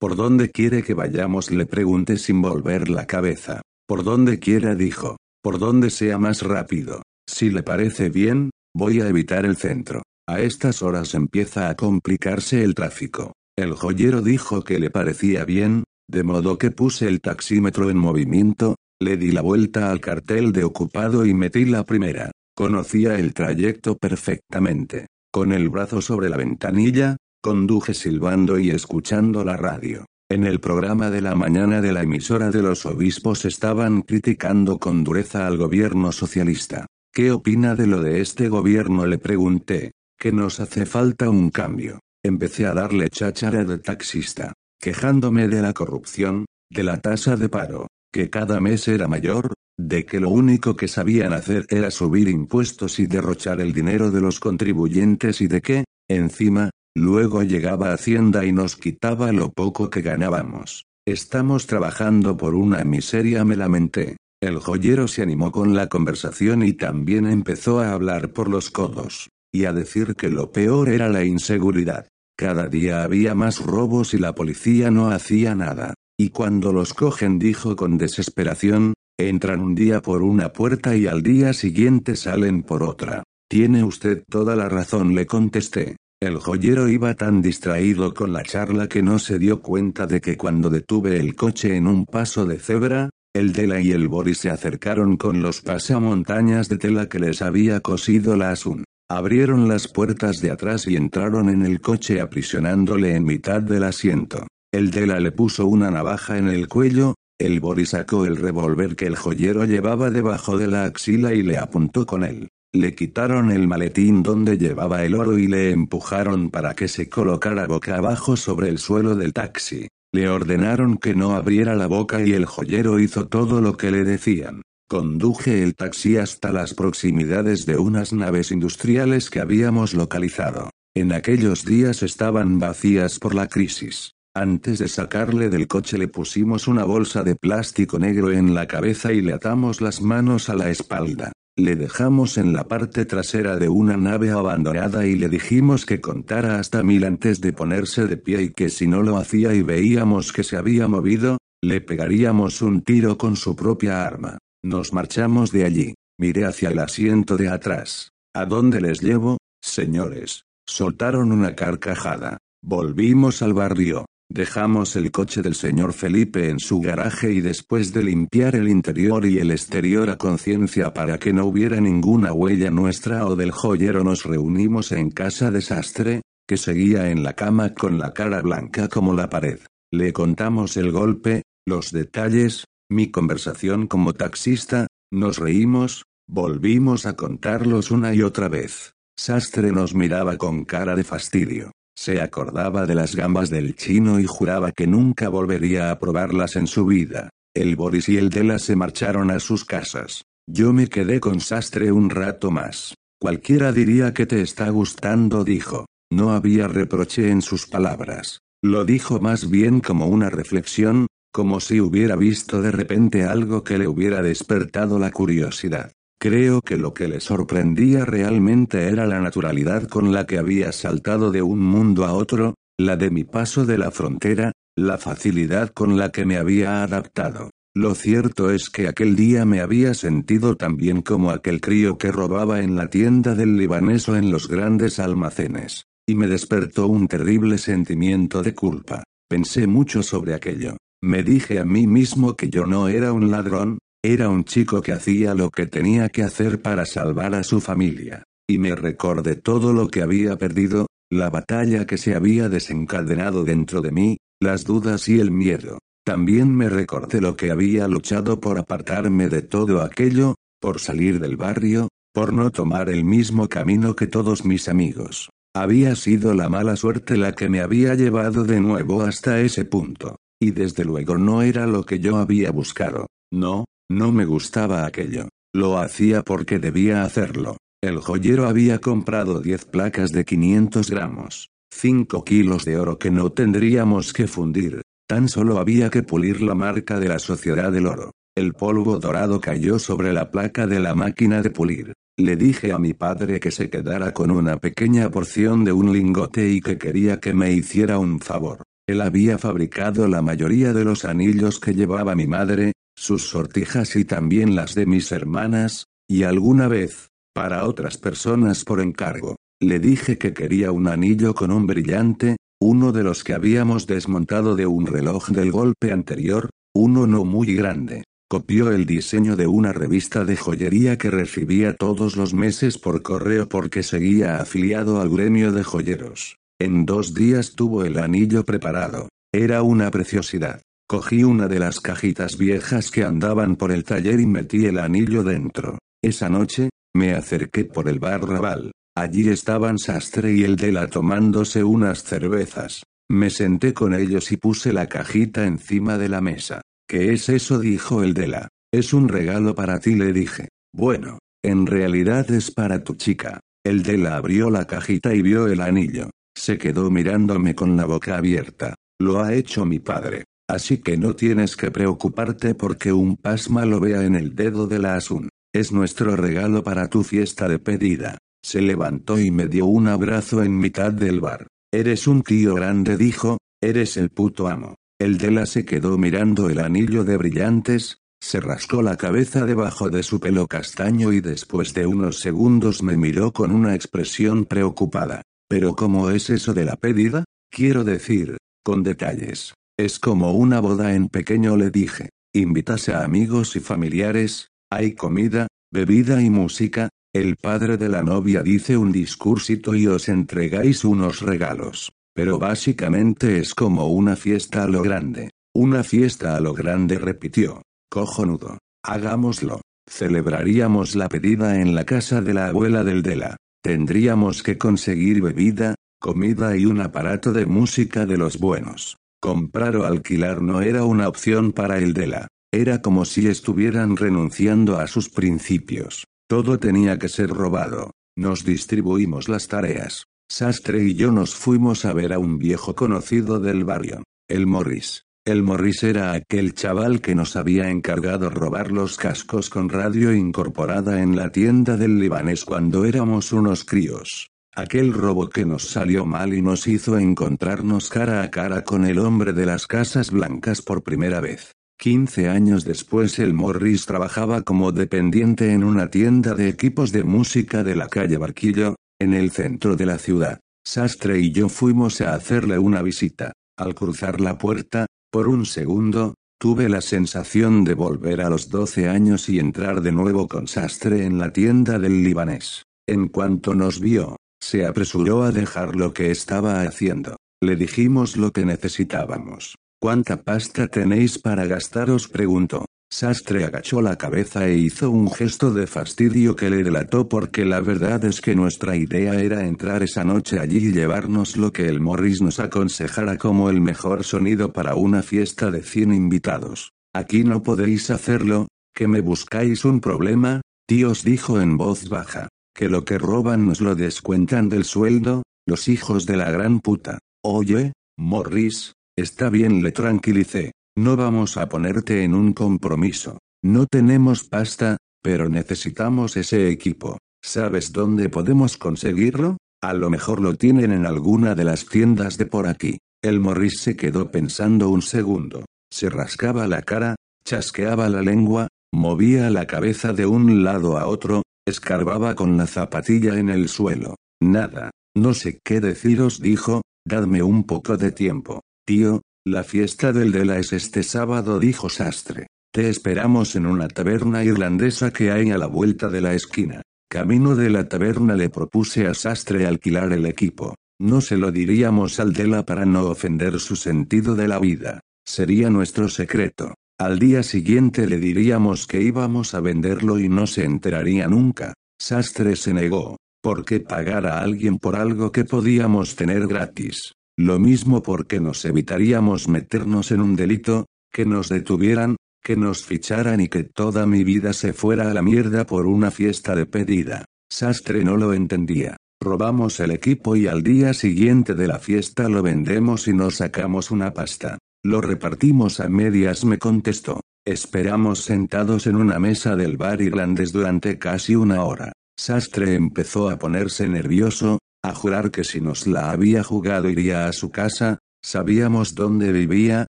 ¿Por dónde quiere que vayamos? le pregunté sin volver la cabeza. Por donde quiera dijo. Por donde sea más rápido. Si le parece bien, voy a evitar el centro. A estas horas empieza a complicarse el tráfico. El joyero dijo que le parecía bien, de modo que puse el taxímetro en movimiento, le di la vuelta al cartel de ocupado y metí la primera. Conocía el trayecto perfectamente. Con el brazo sobre la ventanilla, conduje silbando y escuchando la radio. En el programa de la mañana de la emisora de los obispos estaban criticando con dureza al gobierno socialista. ¿Qué opina de lo de este gobierno? le pregunté. Que nos hace falta un cambio. Empecé a darle cháchara de taxista, quejándome de la corrupción, de la tasa de paro, que cada mes era mayor, de que lo único que sabían hacer era subir impuestos y derrochar el dinero de los contribuyentes y de que, encima, luego llegaba Hacienda y nos quitaba lo poco que ganábamos. Estamos trabajando por una miseria, me lamenté. El joyero se animó con la conversación y también empezó a hablar por los codos, y a decir que lo peor era la inseguridad. Cada día había más robos y la policía no hacía nada. Y cuando los cogen dijo con desesperación, Entran un día por una puerta y al día siguiente salen por otra. Tiene usted toda la razón, le contesté. El joyero iba tan distraído con la charla que no se dio cuenta de que cuando detuve el coche en un paso de cebra, el Dela y el Boris se acercaron con los pasamontañas de tela que les había cosido la Asun. Abrieron las puertas de atrás y entraron en el coche aprisionándole en mitad del asiento. El Dela le puso una navaja en el cuello, el Boris sacó el revólver que el joyero llevaba debajo de la axila y le apuntó con él. Le quitaron el maletín donde llevaba el oro y le empujaron para que se colocara boca abajo sobre el suelo del taxi. Le ordenaron que no abriera la boca y el joyero hizo todo lo que le decían. Conduje el taxi hasta las proximidades de unas naves industriales que habíamos localizado. En aquellos días estaban vacías por la crisis. Antes de sacarle del coche le pusimos una bolsa de plástico negro en la cabeza y le atamos las manos a la espalda. Le dejamos en la parte trasera de una nave abandonada y le dijimos que contara hasta mil antes de ponerse de pie y que si no lo hacía y veíamos que se había movido, le pegaríamos un tiro con su propia arma. Nos marchamos de allí. Miré hacia el asiento de atrás. ¿A dónde les llevo, señores? Soltaron una carcajada. Volvimos al barrio. Dejamos el coche del señor Felipe en su garaje y después de limpiar el interior y el exterior a conciencia para que no hubiera ninguna huella nuestra o del joyero nos reunimos en casa de Sastre, que seguía en la cama con la cara blanca como la pared. Le contamos el golpe, los detalles, mi conversación como taxista, nos reímos, volvimos a contarlos una y otra vez. Sastre nos miraba con cara de fastidio. Se acordaba de las gambas del chino y juraba que nunca volvería a probarlas en su vida. El Boris y el Dela se marcharon a sus casas. Yo me quedé con Sastre un rato más. Cualquiera diría que te está gustando, dijo. No había reproche en sus palabras. Lo dijo más bien como una reflexión, como si hubiera visto de repente algo que le hubiera despertado la curiosidad. Creo que lo que le sorprendía realmente era la naturalidad con la que había saltado de un mundo a otro, la de mi paso de la frontera, la facilidad con la que me había adaptado. Lo cierto es que aquel día me había sentido tan bien como aquel crío que robaba en la tienda del libanés o en los grandes almacenes, y me despertó un terrible sentimiento de culpa. Pensé mucho sobre aquello. Me dije a mí mismo que yo no era un ladrón, era un chico que hacía lo que tenía que hacer para salvar a su familia. Y me recordé todo lo que había perdido, la batalla que se había desencadenado dentro de mí, las dudas y el miedo. También me recordé lo que había luchado por apartarme de todo aquello, por salir del barrio, por no tomar el mismo camino que todos mis amigos. Había sido la mala suerte la que me había llevado de nuevo hasta ese punto. Y desde luego no era lo que yo había buscado. No, no me gustaba aquello. Lo hacía porque debía hacerlo. El joyero había comprado 10 placas de 500 gramos. 5 kilos de oro que no tendríamos que fundir. Tan solo había que pulir la marca de la Sociedad del Oro. El polvo dorado cayó sobre la placa de la máquina de pulir. Le dije a mi padre que se quedara con una pequeña porción de un lingote y que quería que me hiciera un favor. Él había fabricado la mayoría de los anillos que llevaba mi madre, sus sortijas y también las de mis hermanas, y alguna vez, para otras personas por encargo. Le dije que quería un anillo con un brillante, uno de los que habíamos desmontado de un reloj del golpe anterior, uno no muy grande. Copió el diseño de una revista de joyería que recibía todos los meses por correo porque seguía afiliado al gremio de joyeros. En dos días tuvo el anillo preparado. Era una preciosidad. Cogí una de las cajitas viejas que andaban por el taller y metí el anillo dentro. Esa noche, me acerqué por el bar Raval. Allí estaban Sastre y el Dela tomándose unas cervezas. Me senté con ellos y puse la cajita encima de la mesa. ¿Qué es eso? dijo el Dela. Es un regalo para ti, le dije. Bueno, en realidad es para tu chica. El Dela abrió la cajita y vio el anillo. Se quedó mirándome con la boca abierta. Lo ha hecho mi padre. Así que no tienes que preocuparte porque un pasma lo vea en el dedo de la Asun. Es nuestro regalo para tu fiesta de pedida. Se levantó y me dio un abrazo en mitad del bar. Eres un tío grande, dijo, eres el puto amo. El Dela se quedó mirando el anillo de brillantes, se rascó la cabeza debajo de su pelo castaño y después de unos segundos me miró con una expresión preocupada. Pero ¿cómo es eso de la pedida? Quiero decir, con detalles. Es como una boda en pequeño le dije. Invitas a amigos y familiares, hay comida, bebida y música, el padre de la novia dice un discursito y os entregáis unos regalos. Pero básicamente es como una fiesta a lo grande. Una fiesta a lo grande repitió. Cojonudo. Hagámoslo. Celebraríamos la pedida en la casa de la abuela del Dela. Tendríamos que conseguir bebida, comida y un aparato de música de los buenos. Comprar o alquilar no era una opción para el Dela. Era como si estuvieran renunciando a sus principios. Todo tenía que ser robado. Nos distribuimos las tareas. Sastre y yo nos fuimos a ver a un viejo conocido del barrio. El Morris. El Morris era aquel chaval que nos había encargado robar los cascos con radio incorporada en la tienda del libanés cuando éramos unos críos. Aquel robo que nos salió mal y nos hizo encontrarnos cara a cara con el hombre de las casas blancas por primera vez. Quince años después el Morris trabajaba como dependiente en una tienda de equipos de música de la calle Barquillo, en el centro de la ciudad. Sastre y yo fuimos a hacerle una visita. Al cruzar la puerta, por un segundo, tuve la sensación de volver a los 12 años y entrar de nuevo con Sastre en la tienda del libanés. En cuanto nos vio, se apresuró a dejar lo que estaba haciendo. Le dijimos lo que necesitábamos. ¿Cuánta pasta tenéis para gastaros? preguntó. Sastre agachó la cabeza e hizo un gesto de fastidio que le delató porque la verdad es que nuestra idea era entrar esa noche allí y llevarnos lo que el Morris nos aconsejara como el mejor sonido para una fiesta de 100 invitados. Aquí no podéis hacerlo, que me buscáis un problema, tíos dijo en voz baja, que lo que roban nos lo descuentan del sueldo, los hijos de la gran puta. Oye, Morris, está bien le tranquilicé. No vamos a ponerte en un compromiso. No tenemos pasta, pero necesitamos ese equipo. ¿Sabes dónde podemos conseguirlo? A lo mejor lo tienen en alguna de las tiendas de por aquí. El Morris se quedó pensando un segundo. Se rascaba la cara, chasqueaba la lengua, movía la cabeza de un lado a otro, escarbaba con la zapatilla en el suelo. Nada, no sé qué deciros, dijo, dadme un poco de tiempo. Tío, la fiesta del Dela es este sábado, dijo Sastre. Te esperamos en una taberna irlandesa que hay a la vuelta de la esquina. Camino de la taberna le propuse a Sastre alquilar el equipo. No se lo diríamos al Dela para no ofender su sentido de la vida. Sería nuestro secreto. Al día siguiente le diríamos que íbamos a venderlo y no se enteraría nunca. Sastre se negó. ¿Por qué pagar a alguien por algo que podíamos tener gratis? Lo mismo porque nos evitaríamos meternos en un delito, que nos detuvieran, que nos ficharan y que toda mi vida se fuera a la mierda por una fiesta de pedida. Sastre no lo entendía. Robamos el equipo y al día siguiente de la fiesta lo vendemos y nos sacamos una pasta. Lo repartimos a medias, me contestó. Esperamos sentados en una mesa del bar irlandés durante casi una hora. Sastre empezó a ponerse nervioso, a jurar que si nos la había jugado iría a su casa, Sabíamos dónde vivía,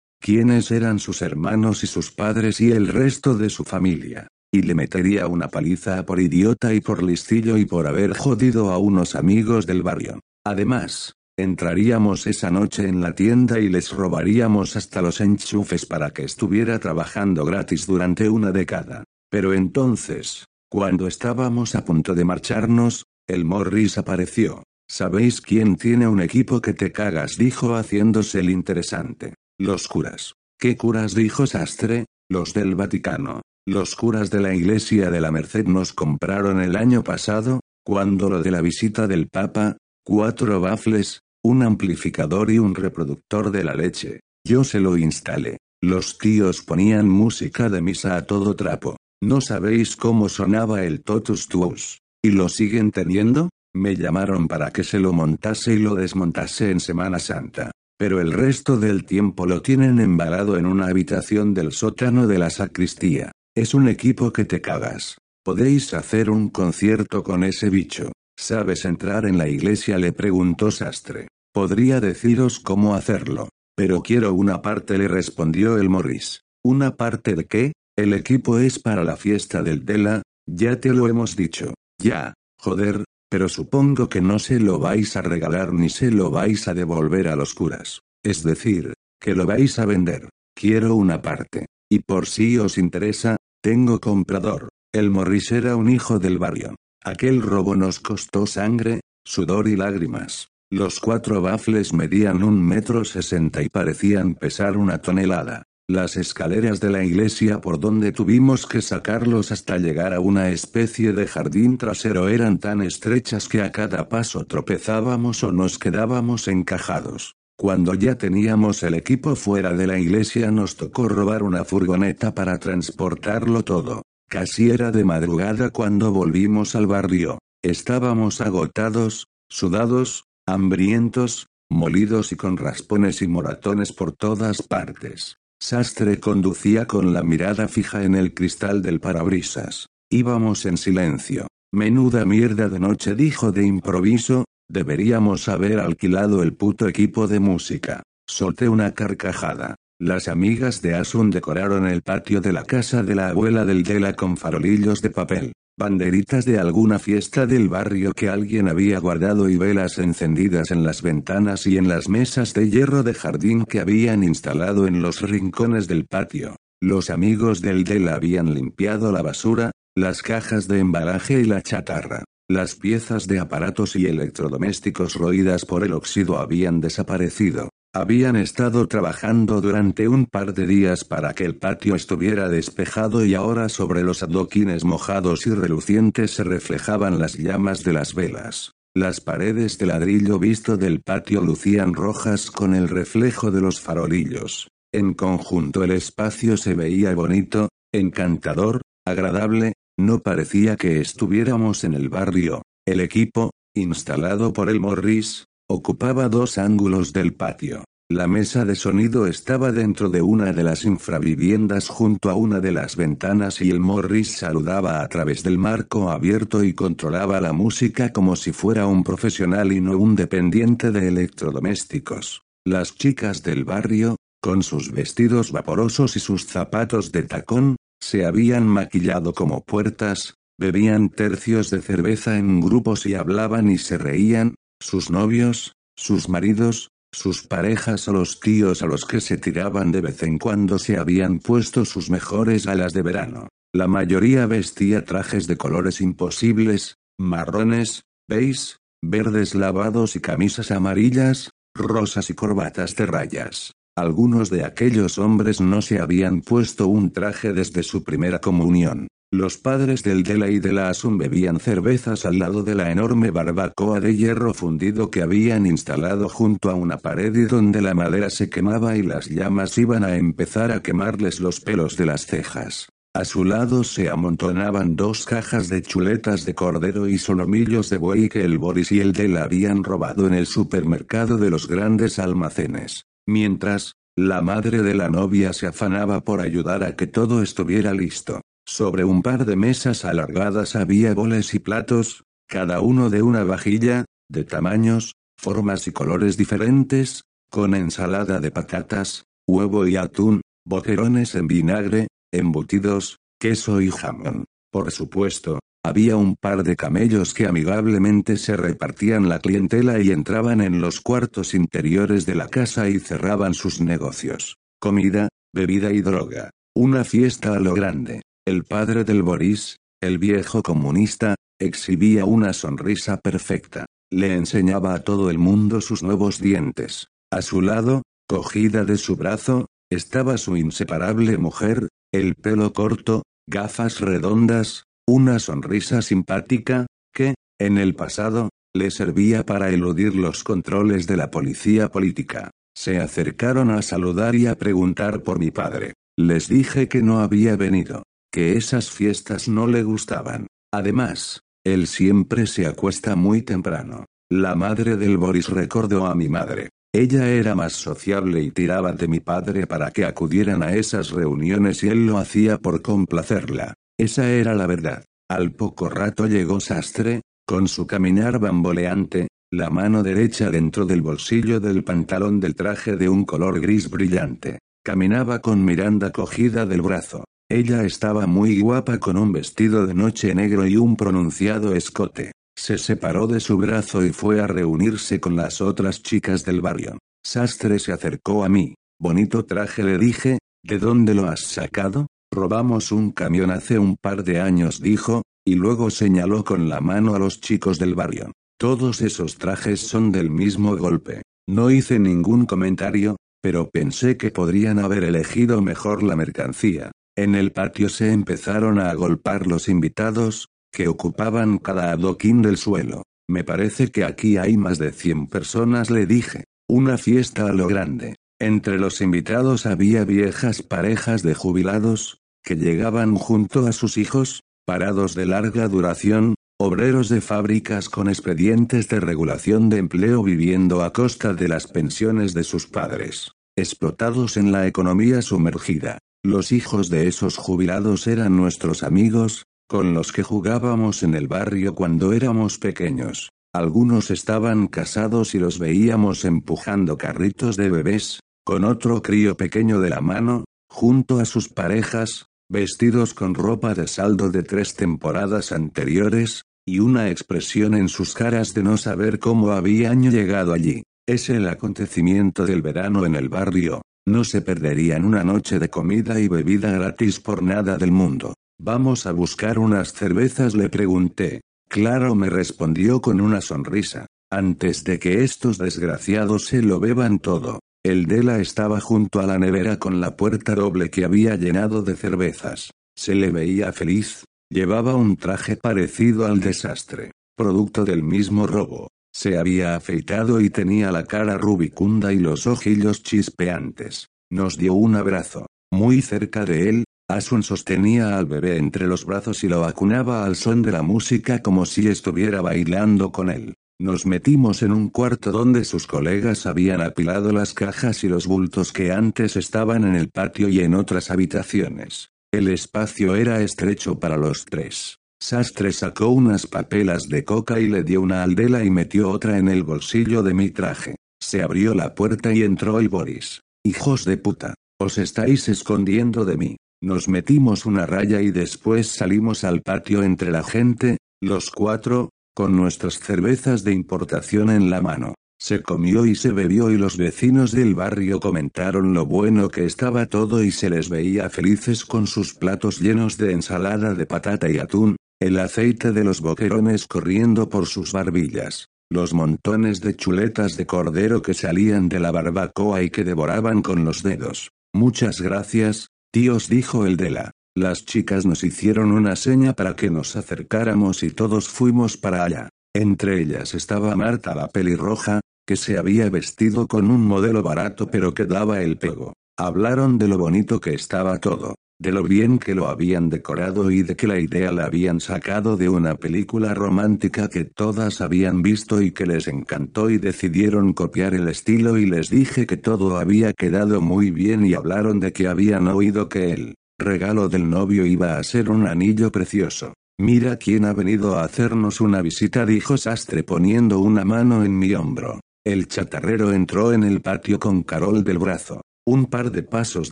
quiénes eran sus hermanos y sus padres y el resto de su familia. Y le metería una paliza por idiota y por listillo y por haber jodido a unos amigos del barrio. Además, entraríamos esa noche en la tienda y les robaríamos hasta los enchufes para que estuviera trabajando gratis durante una década. Pero entonces, cuando estábamos a punto de marcharnos, el Morris apareció. ¿Sabéis quién tiene un equipo que te cagas? dijo haciéndose el interesante. Los curas. ¿Qué curas? dijo Sastre, los del Vaticano. Los curas de la Iglesia de la Merced nos compraron el año pasado, cuando lo de la visita del Papa, cuatro bafles, un amplificador y un reproductor de la leche. Yo se lo instalé. Los tíos ponían música de misa a todo trapo. No sabéis cómo sonaba el totus tuus. ¿Y lo siguen teniendo? Me llamaron para que se lo montase y lo desmontase en Semana Santa. Pero el resto del tiempo lo tienen embalado en una habitación del sótano de la sacristía. Es un equipo que te cagas. Podéis hacer un concierto con ese bicho. ¿Sabes entrar en la iglesia? le preguntó Sastre. Podría deciros cómo hacerlo. Pero quiero una parte, le respondió el Morris. ¿Una parte de qué? El equipo es para la fiesta del Dela, ya te lo hemos dicho. Ya, joder, pero supongo que no se lo vais a regalar ni se lo vais a devolver a los curas. Es decir, que lo vais a vender. Quiero una parte. Y por si os interesa, tengo comprador. El Morris era un hijo del barrio. Aquel robo nos costó sangre, sudor y lágrimas. Los cuatro bafles medían un metro sesenta y parecían pesar una tonelada. Las escaleras de la iglesia por donde tuvimos que sacarlos hasta llegar a una especie de jardín trasero eran tan estrechas que a cada paso tropezábamos o nos quedábamos encajados. Cuando ya teníamos el equipo fuera de la iglesia nos tocó robar una furgoneta para transportarlo todo. Casi era de madrugada cuando volvimos al barrio. Estábamos agotados, sudados, hambrientos, molidos y con raspones y moratones por todas partes. Sastre conducía con la mirada fija en el cristal del parabrisas. Íbamos en silencio. Menuda mierda de noche dijo de improviso, deberíamos haber alquilado el puto equipo de música. Solté una carcajada. Las amigas de Asun decoraron el patio de la casa de la abuela del Dela con farolillos de papel banderitas de alguna fiesta del barrio que alguien había guardado y velas encendidas en las ventanas y en las mesas de hierro de jardín que habían instalado en los rincones del patio. Los amigos del Del habían limpiado la basura, las cajas de embalaje y la chatarra. Las piezas de aparatos y electrodomésticos roídas por el óxido habían desaparecido. Habían estado trabajando durante un par de días para que el patio estuviera despejado y ahora sobre los adoquines mojados y relucientes se reflejaban las llamas de las velas. Las paredes de ladrillo visto del patio lucían rojas con el reflejo de los farolillos. En conjunto el espacio se veía bonito, encantador, agradable, no parecía que estuviéramos en el barrio. El equipo, instalado por el Morris, Ocupaba dos ángulos del patio. La mesa de sonido estaba dentro de una de las infraviviendas junto a una de las ventanas y el Morris saludaba a través del marco abierto y controlaba la música como si fuera un profesional y no un dependiente de electrodomésticos. Las chicas del barrio, con sus vestidos vaporosos y sus zapatos de tacón, se habían maquillado como puertas, bebían tercios de cerveza en grupos y hablaban y se reían, sus novios, sus maridos, sus parejas o los tíos a los que se tiraban de vez en cuando se habían puesto sus mejores alas de verano. La mayoría vestía trajes de colores imposibles, marrones, beige, verdes lavados y camisas amarillas, rosas y corbatas de rayas. Algunos de aquellos hombres no se habían puesto un traje desde su primera comunión. Los padres del Dela y de la Asun bebían cervezas al lado de la enorme barbacoa de hierro fundido que habían instalado junto a una pared y donde la madera se quemaba y las llamas iban a empezar a quemarles los pelos de las cejas. A su lado se amontonaban dos cajas de chuletas de cordero y solomillos de buey que el Boris y el Dela habían robado en el supermercado de los grandes almacenes. Mientras, la madre de la novia se afanaba por ayudar a que todo estuviera listo. Sobre un par de mesas alargadas había boles y platos, cada uno de una vajilla, de tamaños, formas y colores diferentes, con ensalada de patatas, huevo y atún, boquerones en vinagre, embutidos, queso y jamón. Por supuesto, había un par de camellos que amigablemente se repartían la clientela y entraban en los cuartos interiores de la casa y cerraban sus negocios. Comida, bebida y droga. Una fiesta a lo grande. El padre del Boris, el viejo comunista, exhibía una sonrisa perfecta. Le enseñaba a todo el mundo sus nuevos dientes. A su lado, cogida de su brazo, estaba su inseparable mujer, el pelo corto, gafas redondas, una sonrisa simpática, que, en el pasado, le servía para eludir los controles de la policía política. Se acercaron a saludar y a preguntar por mi padre. Les dije que no había venido, que esas fiestas no le gustaban. Además, él siempre se acuesta muy temprano. La madre del Boris recordó a mi madre. Ella era más sociable y tiraba de mi padre para que acudieran a esas reuniones y él lo hacía por complacerla. Esa era la verdad. Al poco rato llegó Sastre, con su caminar bamboleante, la mano derecha dentro del bolsillo del pantalón del traje de un color gris brillante. Caminaba con Miranda cogida del brazo. Ella estaba muy guapa con un vestido de noche negro y un pronunciado escote. Se separó de su brazo y fue a reunirse con las otras chicas del barrio. Sastre se acercó a mí. Bonito traje le dije, ¿de dónde lo has sacado? Robamos un camión hace un par de años, dijo, y luego señaló con la mano a los chicos del barrio. Todos esos trajes son del mismo golpe. No hice ningún comentario, pero pensé que podrían haber elegido mejor la mercancía. En el patio se empezaron a agolpar los invitados, que ocupaban cada adoquín del suelo. Me parece que aquí hay más de cien personas, le dije. Una fiesta a lo grande. Entre los invitados había viejas parejas de jubilados, que llegaban junto a sus hijos, parados de larga duración, obreros de fábricas con expedientes de regulación de empleo viviendo a costa de las pensiones de sus padres, explotados en la economía sumergida. Los hijos de esos jubilados eran nuestros amigos, con los que jugábamos en el barrio cuando éramos pequeños. Algunos estaban casados y los veíamos empujando carritos de bebés, con otro crío pequeño de la mano, junto a sus parejas, vestidos con ropa de saldo de tres temporadas anteriores, y una expresión en sus caras de no saber cómo habían llegado allí. Es el acontecimiento del verano en el barrio, no se perderían una noche de comida y bebida gratis por nada del mundo. Vamos a buscar unas cervezas, le pregunté. Claro, me respondió con una sonrisa. Antes de que estos desgraciados se lo beban todo. El Dela estaba junto a la nevera con la puerta doble que había llenado de cervezas. Se le veía feliz. Llevaba un traje parecido al desastre, producto del mismo robo. Se había afeitado y tenía la cara rubicunda y los ojillos chispeantes. Nos dio un abrazo. Muy cerca de él, Asun sostenía al bebé entre los brazos y lo acunaba al son de la música como si estuviera bailando con él. Nos metimos en un cuarto donde sus colegas habían apilado las cajas y los bultos que antes estaban en el patio y en otras habitaciones. El espacio era estrecho para los tres. Sastre sacó unas papelas de coca y le dio una aldela y metió otra en el bolsillo de mi traje. Se abrió la puerta y entró el Boris. Hijos de puta. Os estáis escondiendo de mí. Nos metimos una raya y después salimos al patio entre la gente, los cuatro, con nuestras cervezas de importación en la mano. Se comió y se bebió y los vecinos del barrio comentaron lo bueno que estaba todo y se les veía felices con sus platos llenos de ensalada de patata y atún, el aceite de los boquerones corriendo por sus barbillas, los montones de chuletas de cordero que salían de la barbacoa y que devoraban con los dedos. Muchas gracias, tíos dijo el de la las chicas nos hicieron una seña para que nos acercáramos y todos fuimos para allá. Entre ellas estaba Marta la pelirroja, que se había vestido con un modelo barato pero que daba el pego. Hablaron de lo bonito que estaba todo, de lo bien que lo habían decorado y de que la idea la habían sacado de una película romántica que todas habían visto y que les encantó y decidieron copiar el estilo y les dije que todo había quedado muy bien y hablaron de que habían oído que él regalo del novio iba a ser un anillo precioso. Mira quién ha venido a hacernos una visita, dijo Sastre poniendo una mano en mi hombro. El chatarrero entró en el patio con Carol del brazo. Un par de pasos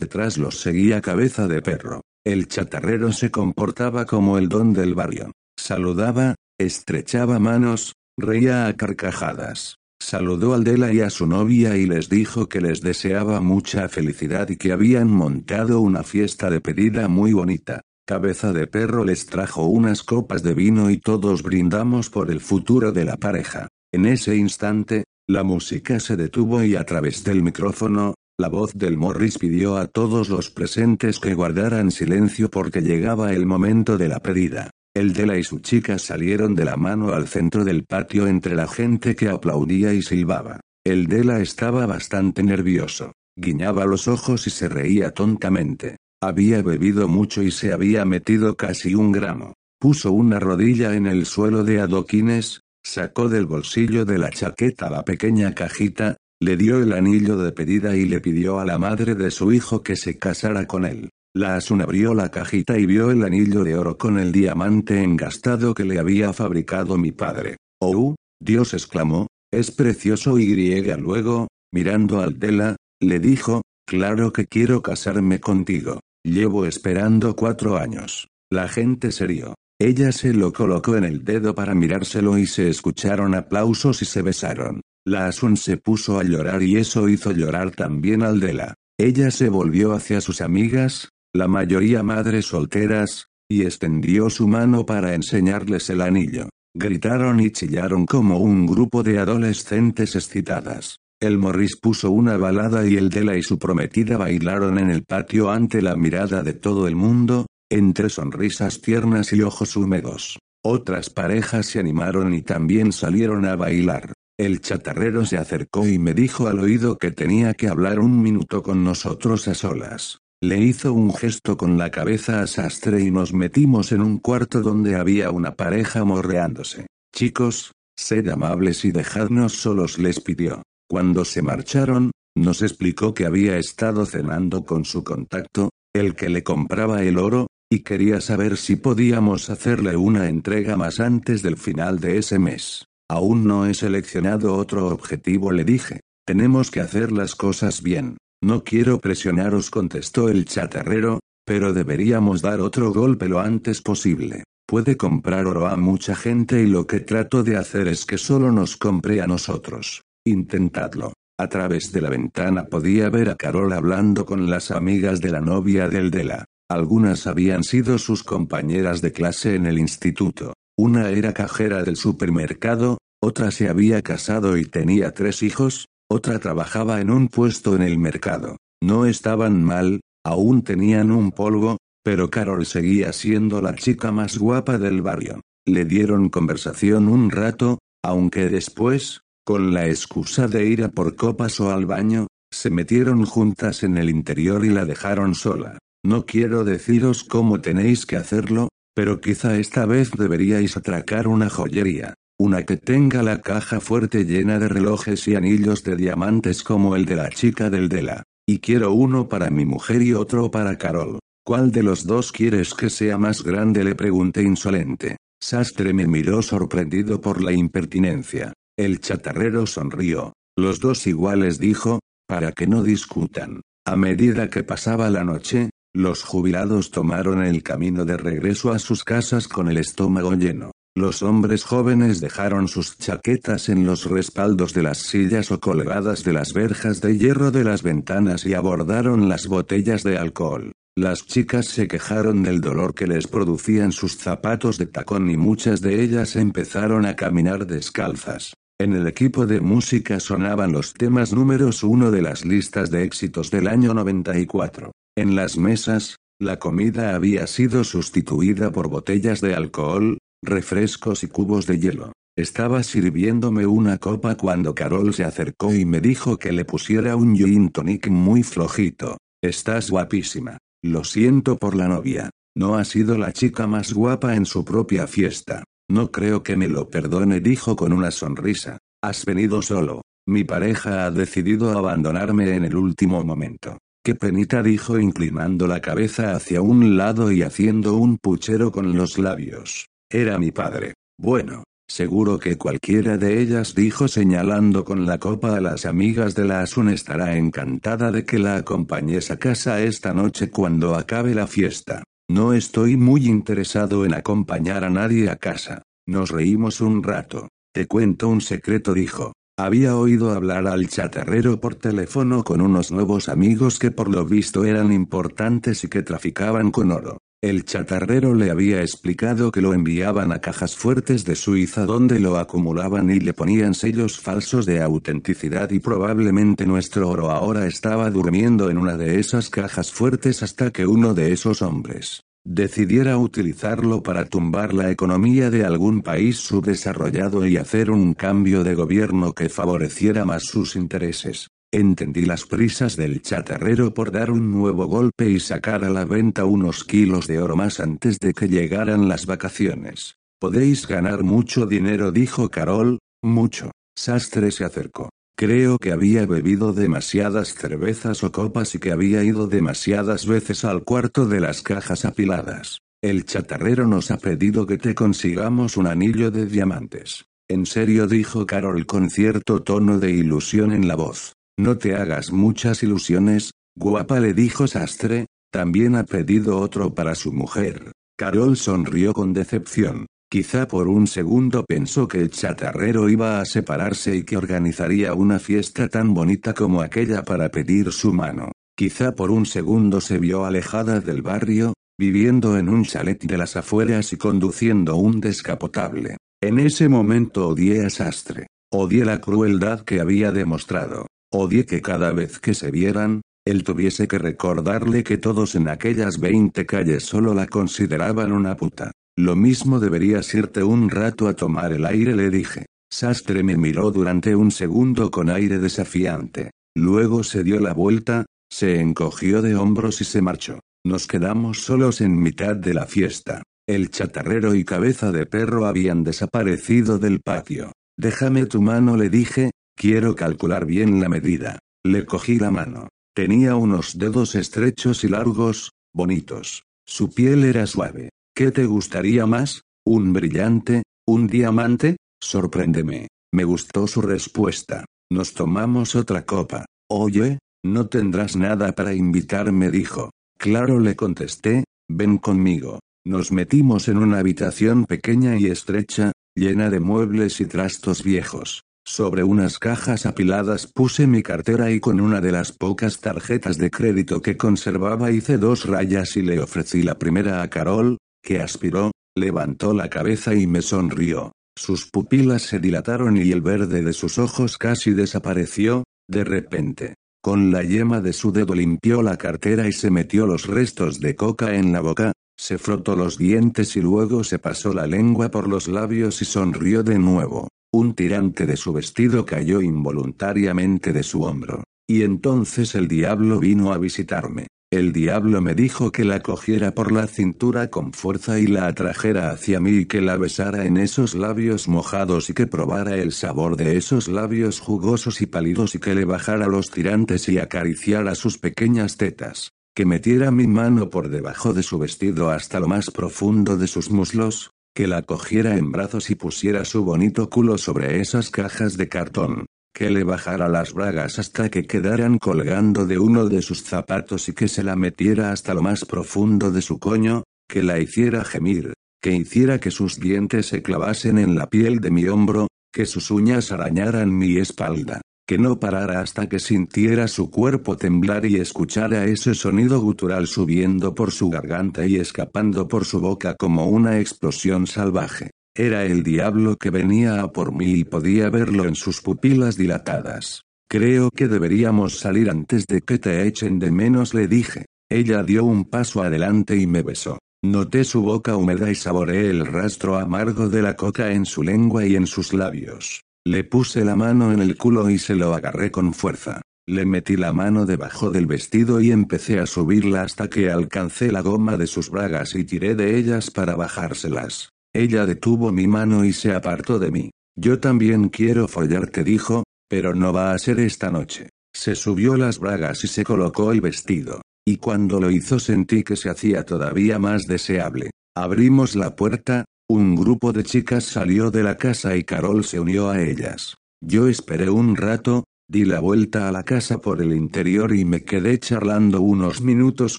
detrás los seguía cabeza de perro. El chatarrero se comportaba como el don del barrio. Saludaba, estrechaba manos, reía a carcajadas. Saludó al Dela y a su novia y les dijo que les deseaba mucha felicidad y que habían montado una fiesta de pedida muy bonita. Cabeza de Perro les trajo unas copas de vino y todos brindamos por el futuro de la pareja. En ese instante, la música se detuvo y a través del micrófono, la voz del Morris pidió a todos los presentes que guardaran silencio porque llegaba el momento de la pedida. El Dela y su chica salieron de la mano al centro del patio entre la gente que aplaudía y silbaba. El Dela estaba bastante nervioso. Guiñaba los ojos y se reía tontamente. Había bebido mucho y se había metido casi un gramo. Puso una rodilla en el suelo de adoquines, sacó del bolsillo de la chaqueta la pequeña cajita, le dio el anillo de pedida y le pidió a la madre de su hijo que se casara con él. La Asun abrió la cajita y vio el anillo de oro con el diamante engastado que le había fabricado mi padre. Oh, Dios exclamó, es precioso y griega luego, mirando al Dela, le dijo, claro que quiero casarme contigo. Llevo esperando cuatro años. La gente se rió. Ella se lo colocó en el dedo para mirárselo y se escucharon aplausos y se besaron. La Asun se puso a llorar y eso hizo llorar también al Dela. Ella se volvió hacia sus amigas, la mayoría madres solteras, y extendió su mano para enseñarles el anillo. Gritaron y chillaron como un grupo de adolescentes excitadas. El Morris puso una balada y el Dela y su prometida bailaron en el patio ante la mirada de todo el mundo, entre sonrisas tiernas y ojos húmedos. Otras parejas se animaron y también salieron a bailar. El chatarrero se acercó y me dijo al oído que tenía que hablar un minuto con nosotros a solas. Le hizo un gesto con la cabeza a Sastre y nos metimos en un cuarto donde había una pareja morreándose. Chicos, sed amables y dejadnos solos les pidió. Cuando se marcharon, nos explicó que había estado cenando con su contacto, el que le compraba el oro, y quería saber si podíamos hacerle una entrega más antes del final de ese mes. Aún no he seleccionado otro objetivo, le dije. Tenemos que hacer las cosas bien. No quiero presionaros, contestó el chatarrero, pero deberíamos dar otro golpe lo antes posible. Puede comprar oro a mucha gente y lo que trato de hacer es que solo nos compre a nosotros. Intentadlo. A través de la ventana podía ver a Carol hablando con las amigas de la novia del Dela. Algunas habían sido sus compañeras de clase en el instituto. Una era cajera del supermercado, otra se había casado y tenía tres hijos, otra trabajaba en un puesto en el mercado. No estaban mal, aún tenían un polvo, pero Carol seguía siendo la chica más guapa del barrio. Le dieron conversación un rato, aunque después, con la excusa de ir a por copas o al baño, se metieron juntas en el interior y la dejaron sola. No quiero deciros cómo tenéis que hacerlo, pero quizá esta vez deberíais atracar una joyería. Una que tenga la caja fuerte llena de relojes y anillos de diamantes como el de la chica del Dela. Y quiero uno para mi mujer y otro para Carol. ¿Cuál de los dos quieres que sea más grande? le pregunté insolente. Sastre me miró sorprendido por la impertinencia. El chatarrero sonrió. Los dos iguales dijo, para que no discutan. A medida que pasaba la noche, los jubilados tomaron el camino de regreso a sus casas con el estómago lleno. Los hombres jóvenes dejaron sus chaquetas en los respaldos de las sillas o colgadas de las verjas de hierro de las ventanas y abordaron las botellas de alcohol. Las chicas se quejaron del dolor que les producían sus zapatos de tacón y muchas de ellas empezaron a caminar descalzas. En el equipo de música sonaban los temas números uno de las listas de éxitos del año 94. En las mesas, la comida había sido sustituida por botellas de alcohol, refrescos y cubos de hielo. Estaba sirviéndome una copa cuando Carol se acercó y me dijo que le pusiera un gin tonic muy flojito. Estás guapísima. Lo siento por la novia. No ha sido la chica más guapa en su propia fiesta. No creo que me lo perdone, dijo con una sonrisa. Has venido solo. Mi pareja ha decidido abandonarme en el último momento. Qué penita dijo inclinando la cabeza hacia un lado y haciendo un puchero con los labios. Era mi padre. Bueno, Seguro que cualquiera de ellas dijo señalando con la copa a las amigas de la Asun estará encantada de que la acompañes a casa esta noche cuando acabe la fiesta. No estoy muy interesado en acompañar a nadie a casa. Nos reímos un rato. Te cuento un secreto dijo. Había oído hablar al chatarrero por teléfono con unos nuevos amigos que por lo visto eran importantes y que traficaban con oro. El chatarrero le había explicado que lo enviaban a cajas fuertes de Suiza donde lo acumulaban y le ponían sellos falsos de autenticidad y probablemente nuestro oro ahora estaba durmiendo en una de esas cajas fuertes hasta que uno de esos hombres decidiera utilizarlo para tumbar la economía de algún país subdesarrollado y hacer un cambio de gobierno que favoreciera más sus intereses. Entendí las prisas del chatarrero por dar un nuevo golpe y sacar a la venta unos kilos de oro más antes de que llegaran las vacaciones. Podéis ganar mucho dinero, dijo Carol, mucho. Sastre se acercó. Creo que había bebido demasiadas cervezas o copas y que había ido demasiadas veces al cuarto de las cajas apiladas. El chatarrero nos ha pedido que te consigamos un anillo de diamantes. En serio dijo Carol con cierto tono de ilusión en la voz. No te hagas muchas ilusiones, guapa le dijo Sastre, también ha pedido otro para su mujer. Carol sonrió con decepción. Quizá por un segundo pensó que el chatarrero iba a separarse y que organizaría una fiesta tan bonita como aquella para pedir su mano. Quizá por un segundo se vio alejada del barrio, viviendo en un chalet de las afueras y conduciendo un descapotable. En ese momento odié a Sastre. Odié la crueldad que había demostrado. Odié que cada vez que se vieran, él tuviese que recordarle que todos en aquellas veinte calles solo la consideraban una puta. Lo mismo deberías irte un rato a tomar el aire, le dije. Sastre me miró durante un segundo con aire desafiante. Luego se dio la vuelta, se encogió de hombros y se marchó. Nos quedamos solos en mitad de la fiesta. El chatarrero y cabeza de perro habían desaparecido del patio. Déjame tu mano, le dije, Quiero calcular bien la medida. Le cogí la mano. Tenía unos dedos estrechos y largos, bonitos. Su piel era suave. ¿Qué te gustaría más? ¿Un brillante? ¿Un diamante? Sorpréndeme. Me gustó su respuesta. Nos tomamos otra copa. Oye, no tendrás nada para invitarme, dijo. Claro, le contesté, ven conmigo. Nos metimos en una habitación pequeña y estrecha, llena de muebles y trastos viejos. Sobre unas cajas apiladas puse mi cartera y con una de las pocas tarjetas de crédito que conservaba hice dos rayas y le ofrecí la primera a Carol, que aspiró, levantó la cabeza y me sonrió. Sus pupilas se dilataron y el verde de sus ojos casi desapareció, de repente. Con la yema de su dedo limpió la cartera y se metió los restos de coca en la boca, se frotó los dientes y luego se pasó la lengua por los labios y sonrió de nuevo. Un tirante de su vestido cayó involuntariamente de su hombro. Y entonces el diablo vino a visitarme. El diablo me dijo que la cogiera por la cintura con fuerza y la atrajera hacia mí y que la besara en esos labios mojados y que probara el sabor de esos labios jugosos y pálidos y que le bajara los tirantes y acariciara sus pequeñas tetas, que metiera mi mano por debajo de su vestido hasta lo más profundo de sus muslos, que la cogiera en brazos y pusiera su bonito culo sobre esas cajas de cartón, que le bajara las bragas hasta que quedaran colgando de uno de sus zapatos y que se la metiera hasta lo más profundo de su coño, que la hiciera gemir, que hiciera que sus dientes se clavasen en la piel de mi hombro, que sus uñas arañaran mi espalda, que no parara hasta que sintiera su cuerpo temblar y escuchara ese sonido gutural subiendo por su garganta y escapando por su boca como una explosión salvaje. Era el diablo que venía a por mí y podía verlo en sus pupilas dilatadas. Creo que deberíamos salir antes de que te echen de menos, le dije. Ella dio un paso adelante y me besó. Noté su boca húmeda y saboreé el rastro amargo de la coca en su lengua y en sus labios. Le puse la mano en el culo y se lo agarré con fuerza. Le metí la mano debajo del vestido y empecé a subirla hasta que alcancé la goma de sus bragas y tiré de ellas para bajárselas. Ella detuvo mi mano y se apartó de mí. Yo también quiero follarte dijo, pero no va a ser esta noche. Se subió las bragas y se colocó el vestido. Y cuando lo hizo sentí que se hacía todavía más deseable. Abrimos la puerta, Un grupo de chicas salió de la casa y Carol se unió a ellas. Yo esperé un rato, di la vuelta a la casa por el interior y me quedé charlando unos minutos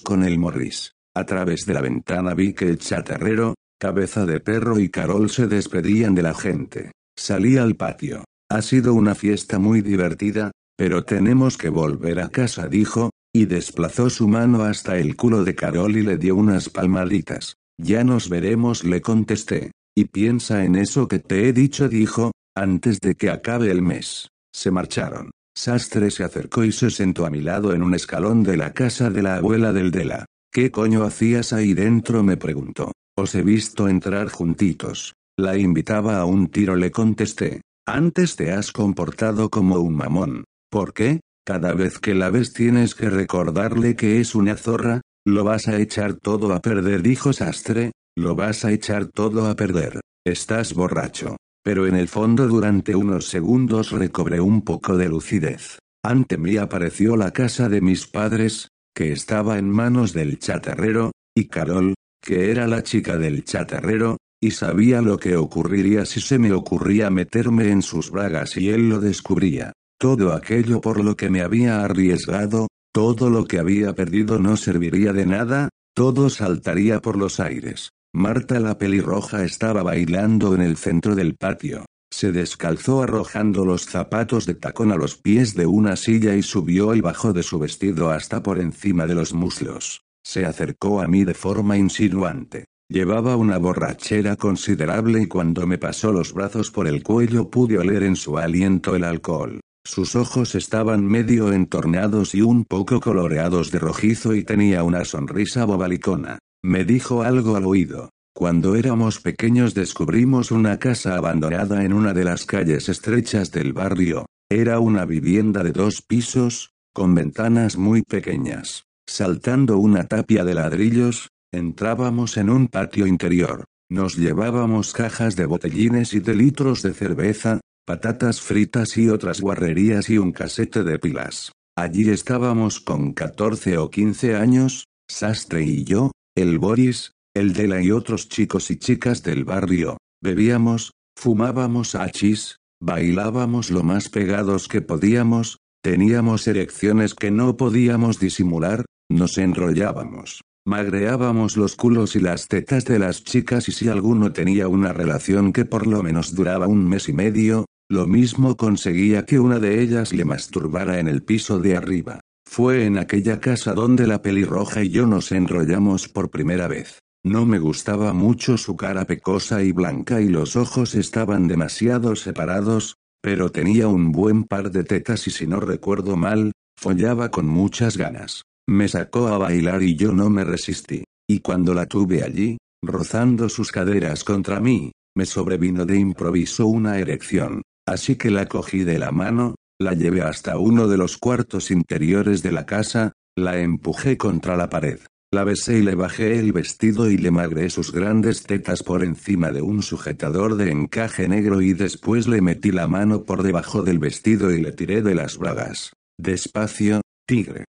con el Morris. A través de la ventana vi que el chatarrero, cabeza de perro y Carol se despedían de la gente. Salí al patio. Ha sido una fiesta muy divertida, pero tenemos que volver a casa, dijo, y desplazó su mano hasta el culo de Carol y le dio unas palmaditas. Ya nos veremos, le contesté. Y piensa en eso que te he dicho, dijo, antes de que acabe el mes. Se marcharon. Sastre se acercó y se sentó a mi lado en un escalón de la casa de la abuela del Dela. ¿Qué coño hacías ahí dentro? me preguntó. Os he visto entrar juntitos. La invitaba a un tiro, le contesté. Antes te has comportado como un mamón. ¿Por qué? Cada vez que la ves tienes que recordarle que es una zorra, lo vas a echar todo a perder, dijo Sastre, lo vas a echar todo a perder. Estás borracho. Pero en el fondo durante unos segundos recobré un poco de lucidez. Ante mí apareció la casa de mis padres, que estaba en manos del chatarrero, y Carol, que era la chica del chatarrero, y sabía lo que ocurriría si se me ocurría meterme en sus bragas y él lo descubría. Todo aquello por lo que me había arriesgado, todo lo que había perdido no serviría de nada, todo saltaría por los aires. Marta la pelirroja estaba bailando en el centro del patio. Se descalzó arrojando los zapatos de tacón a los pies de una silla y subió y bajó de su vestido hasta por encima de los muslos. Se acercó a mí de forma insinuante. Llevaba una borrachera considerable y cuando me pasó los brazos por el cuello pude oler en su aliento el alcohol. Sus ojos estaban medio entornados y un poco coloreados de rojizo y tenía una sonrisa bobalicona. Me dijo algo al oído. Cuando éramos pequeños descubrimos una casa abandonada en una de las calles estrechas del barrio. Era una vivienda de dos pisos, con ventanas muy pequeñas. Saltando una tapia de ladrillos, entrábamos en un patio interior. Nos llevábamos cajas de botellines y de litros de cerveza, patatas fritas y otras guarrerías y un casete de pilas. Allí estábamos con 14 o 15 años, Sastre y yo, el Boris, el Dela y otros chicos y chicas del barrio, bebíamos, fumábamos hachís, bailábamos lo más pegados que podíamos, teníamos erecciones que no podíamos disimular, nos enrollábamos, magreábamos los culos y las tetas de las chicas y si alguno tenía una relación que por lo menos duraba un mes y medio, lo mismo conseguía que una de ellas le masturbara en el piso de arriba. Fue en aquella casa donde la pelirroja y yo nos enrollamos por primera vez. No me gustaba mucho su cara pecosa y blanca y los ojos estaban demasiado separados, pero tenía un buen par de tetas y si no recuerdo mal, follaba con muchas ganas. Me sacó a bailar y yo no me resistí. Y cuando la tuve allí, rozando sus caderas contra mí, me sobrevino de improviso una erección. Así que la cogí de la mano, la llevé hasta uno de los cuartos interiores de la casa, la empujé contra la pared. La besé y le bajé el vestido y le magré sus grandes tetas por encima de un sujetador de encaje negro y después le metí la mano por debajo del vestido y le tiré de las bragas. Despacio, tigre.